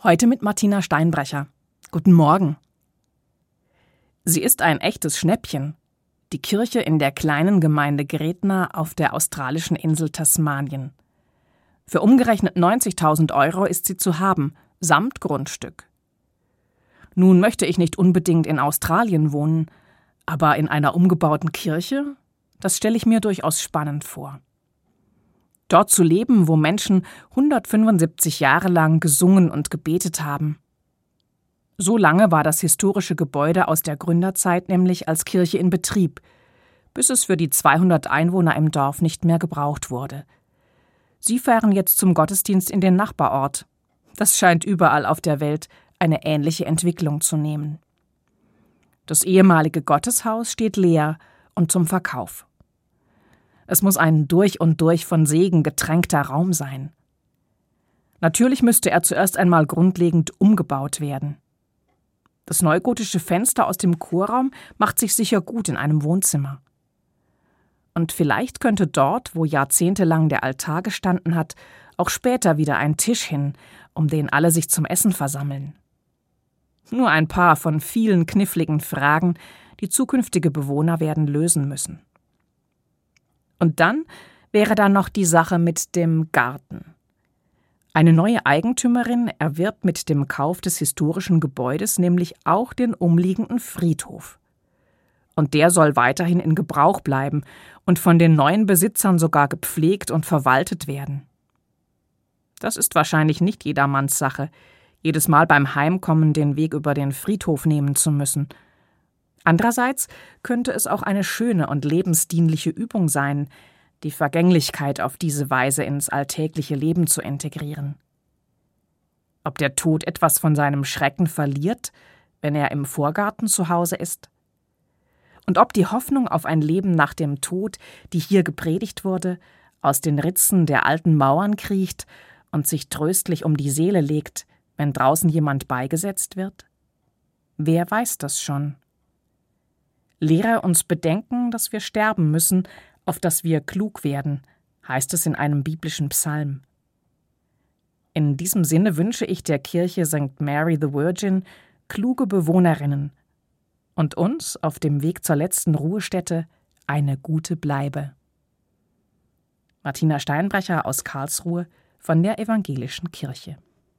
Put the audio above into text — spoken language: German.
Heute mit Martina Steinbrecher. Guten Morgen. Sie ist ein echtes Schnäppchen. Die Kirche in der kleinen Gemeinde Gretna auf der australischen Insel Tasmanien. Für umgerechnet 90.000 Euro ist sie zu haben, samt Grundstück. Nun möchte ich nicht unbedingt in Australien wohnen, aber in einer umgebauten Kirche? Das stelle ich mir durchaus spannend vor. Dort zu leben, wo Menschen 175 Jahre lang gesungen und gebetet haben. So lange war das historische Gebäude aus der Gründerzeit nämlich als Kirche in Betrieb, bis es für die 200 Einwohner im Dorf nicht mehr gebraucht wurde. Sie fahren jetzt zum Gottesdienst in den Nachbarort. Das scheint überall auf der Welt eine ähnliche Entwicklung zu nehmen. Das ehemalige Gotteshaus steht leer und zum Verkauf. Es muss ein durch und durch von Segen getränkter Raum sein. Natürlich müsste er zuerst einmal grundlegend umgebaut werden. Das neugotische Fenster aus dem Chorraum macht sich sicher gut in einem Wohnzimmer. Und vielleicht könnte dort, wo jahrzehntelang der Altar gestanden hat, auch später wieder ein Tisch hin, um den alle sich zum Essen versammeln. Nur ein paar von vielen kniffligen Fragen, die zukünftige Bewohner werden lösen müssen. Und dann wäre da noch die Sache mit dem Garten. Eine neue Eigentümerin erwirbt mit dem Kauf des historischen Gebäudes nämlich auch den umliegenden Friedhof. Und der soll weiterhin in Gebrauch bleiben und von den neuen Besitzern sogar gepflegt und verwaltet werden. Das ist wahrscheinlich nicht jedermanns Sache, jedes Mal beim Heimkommen den Weg über den Friedhof nehmen zu müssen – Andererseits könnte es auch eine schöne und lebensdienliche Übung sein, die Vergänglichkeit auf diese Weise ins alltägliche Leben zu integrieren. Ob der Tod etwas von seinem Schrecken verliert, wenn er im Vorgarten zu Hause ist? Und ob die Hoffnung auf ein Leben nach dem Tod, die hier gepredigt wurde, aus den Ritzen der alten Mauern kriecht und sich tröstlich um die Seele legt, wenn draußen jemand beigesetzt wird? Wer weiß das schon? Lehre uns bedenken, dass wir sterben müssen, auf dass wir klug werden, heißt es in einem biblischen Psalm. In diesem Sinne wünsche ich der Kirche St. Mary the Virgin kluge Bewohnerinnen und uns auf dem Weg zur letzten Ruhestätte eine gute Bleibe. Martina Steinbrecher aus Karlsruhe von der Evangelischen Kirche